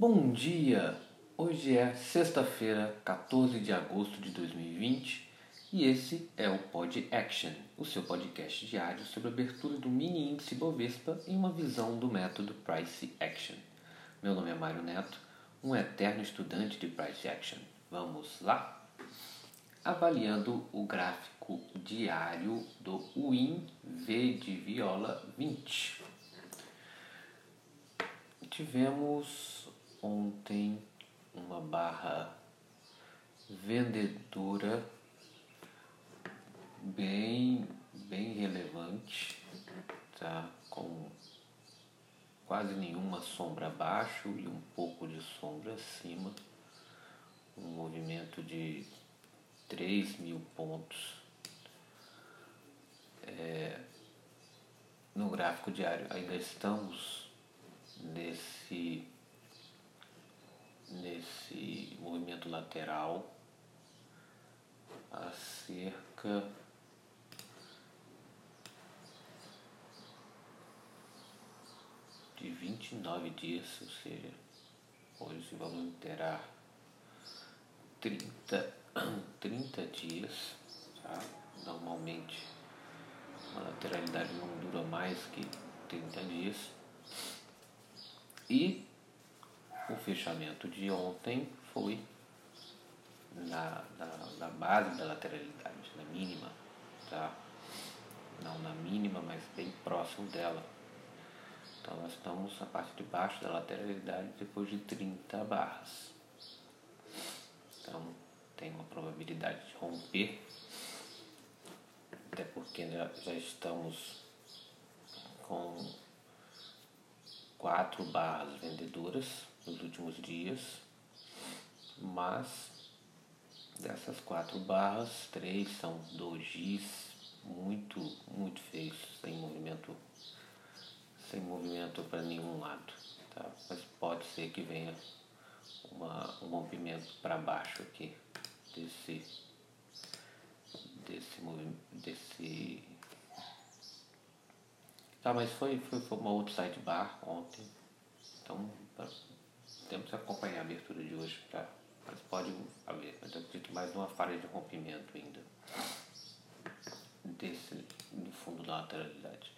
Bom dia! Hoje é sexta-feira, 14 de agosto de 2020 e esse é o Pod Action, o seu podcast diário sobre a abertura do mini índice Bovespa em uma visão do método Price Action. Meu nome é Mário Neto, um eterno estudante de Price Action. Vamos lá? Avaliando o gráfico diário do WIN V de Viola 20. Tivemos ontem uma barra vendedora bem, bem relevante, tá? com quase nenhuma sombra abaixo e um pouco de sombra acima, um movimento de 3 mil pontos. É, no gráfico diário ainda estamos nesse nesse movimento lateral a cerca de 29 dias, ou seja, hoje vamos interar 30, 30 dias, tá? normalmente a lateralidade não dura mais que 30 dias. E o fechamento de ontem foi na, na, na base da lateralidade, na mínima, tá? Não na mínima, mas bem próximo dela. Então nós estamos na parte de baixo da lateralidade depois de 30 barras. Então tem uma probabilidade de romper, até porque já, já estamos com quatro barras vendedoras nos últimos dias, mas dessas quatro barras, três são dojis muito, muito feios, sem movimento, sem movimento para nenhum lado, tá? Mas pode ser que venha uma, um rompimento para baixo aqui desse desse desse tá mas foi foi, foi uma outside bar ontem então temos que acompanhar a abertura de hoje para mas pode haver mas eu acredito mais numa falha de rompimento ainda desse do fundo da lateralidade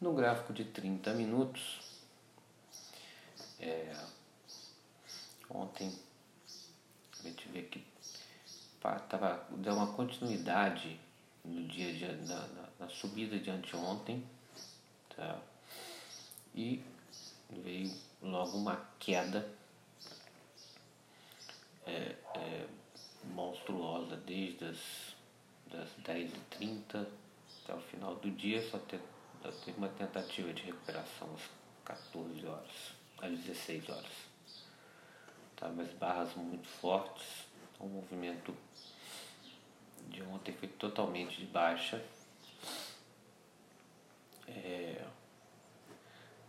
no gráfico de 30 minutos é, ontem a gente vê que tava, deu uma continuidade no dia de, na, na, na subida de anteontem tá? e veio logo uma queda é, é, monstruosa desde as das 10h30 até o final do dia, só só teve uma tentativa de recuperação às 14 horas, às 16 horas. Tá, mas barras muito fortes, o movimento de ontem foi totalmente de baixa. É,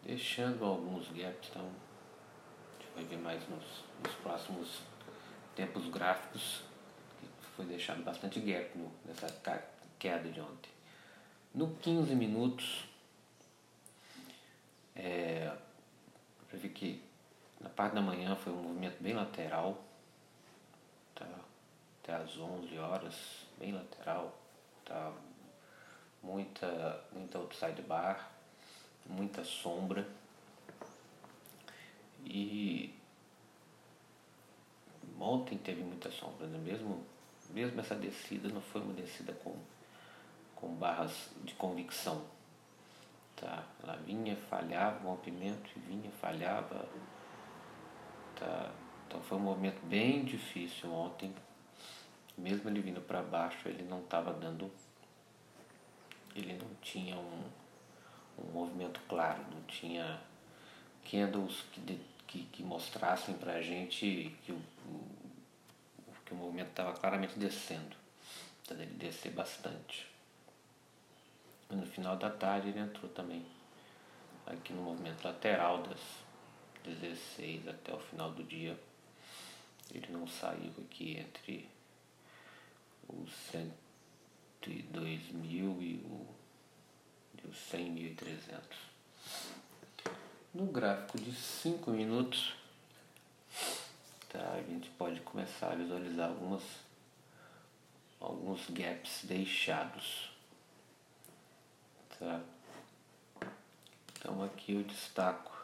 deixando alguns gaps, então a gente vai ver mais nos, nos próximos tempos gráficos, que foi deixado bastante gap no, nessa queda de ontem. No 15 minutos, é, para ver que na parte da manhã foi um movimento bem lateral, tá? até às 11 horas, bem lateral, tá? muita, muita outside bar, muita sombra e ontem teve muita sombra, né? mesmo, mesmo essa descida não foi uma descida com, com barras de convicção. Tá? Ela vinha, falhava o rompimento, vinha, falhava. Tá? Então foi um movimento bem difícil ontem. Mesmo ele vindo para baixo, ele não estava dando. Ele não tinha um, um movimento claro, não tinha candles que, de, que, que mostrassem para a gente que o, que o movimento estava claramente descendo. Então ele descer bastante. E no final da tarde ele entrou também aqui no movimento lateral das 16 até o final do dia. Ele não saiu aqui entre os 102 mil e, o, e os 100.300. No gráfico de 5 minutos, tá? a gente pode começar a visualizar algumas, alguns gaps deixados. Tá? Então aqui eu destaco.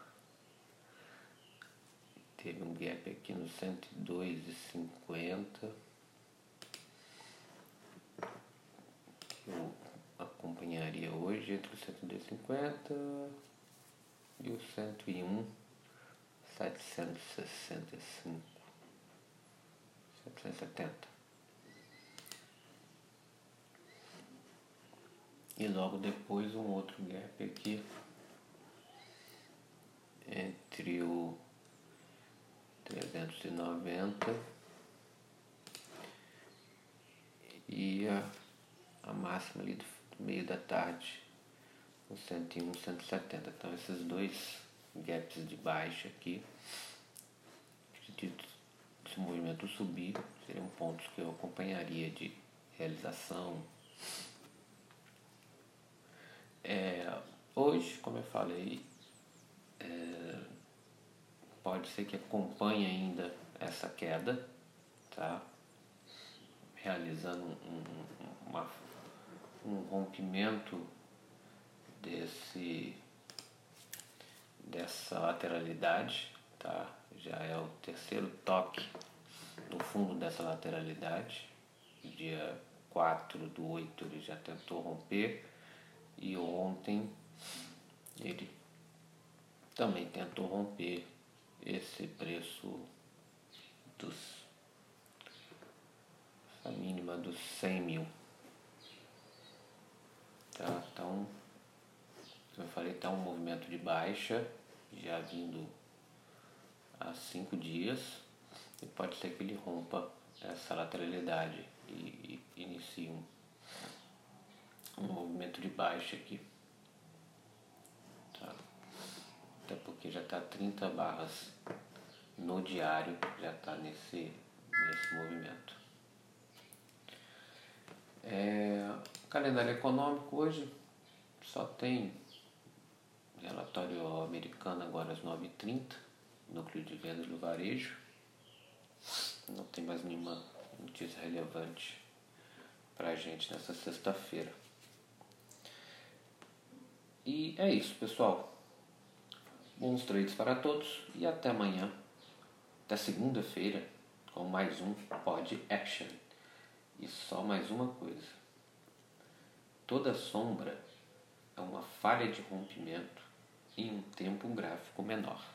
Teve um gap aqui no 102,50. Que eu acompanharia hoje entre o 102,50 e o 101, 765, 770. E logo depois um outro gap aqui entre o 390 e a, a máxima ali do meio da tarde, o 101, 170. Então esses dois gaps de baixa aqui, acredito subir, seriam pontos que eu acompanharia de realização. É, hoje, como eu falei, é, pode ser que acompanhe ainda essa queda, tá? Realizando um, uma, um rompimento desse dessa lateralidade, tá? Já é o terceiro toque fundo dessa lateralidade. Dia 4 do 8 ele já tentou romper e ontem ele também tentou romper esse preço dos a mínima dos 100 mil. Tá? Então, como eu falei, tá um movimento de baixa, já vindo há cinco dias, e pode ser que ele rompa essa lateralidade e, e inicie um, um movimento de baixa aqui. até porque já está 30 barras no diário, já está nesse, nesse movimento. É, calendário econômico hoje só tem relatório americano agora às 9h30, núcleo de vendas do varejo. Não tem mais nenhuma notícia relevante para a gente nessa sexta-feira. E é isso, pessoal. Bons trades para todos e até amanhã, até segunda-feira, com mais um Pod Action. E só mais uma coisa: toda sombra é uma falha de rompimento em um tempo gráfico menor.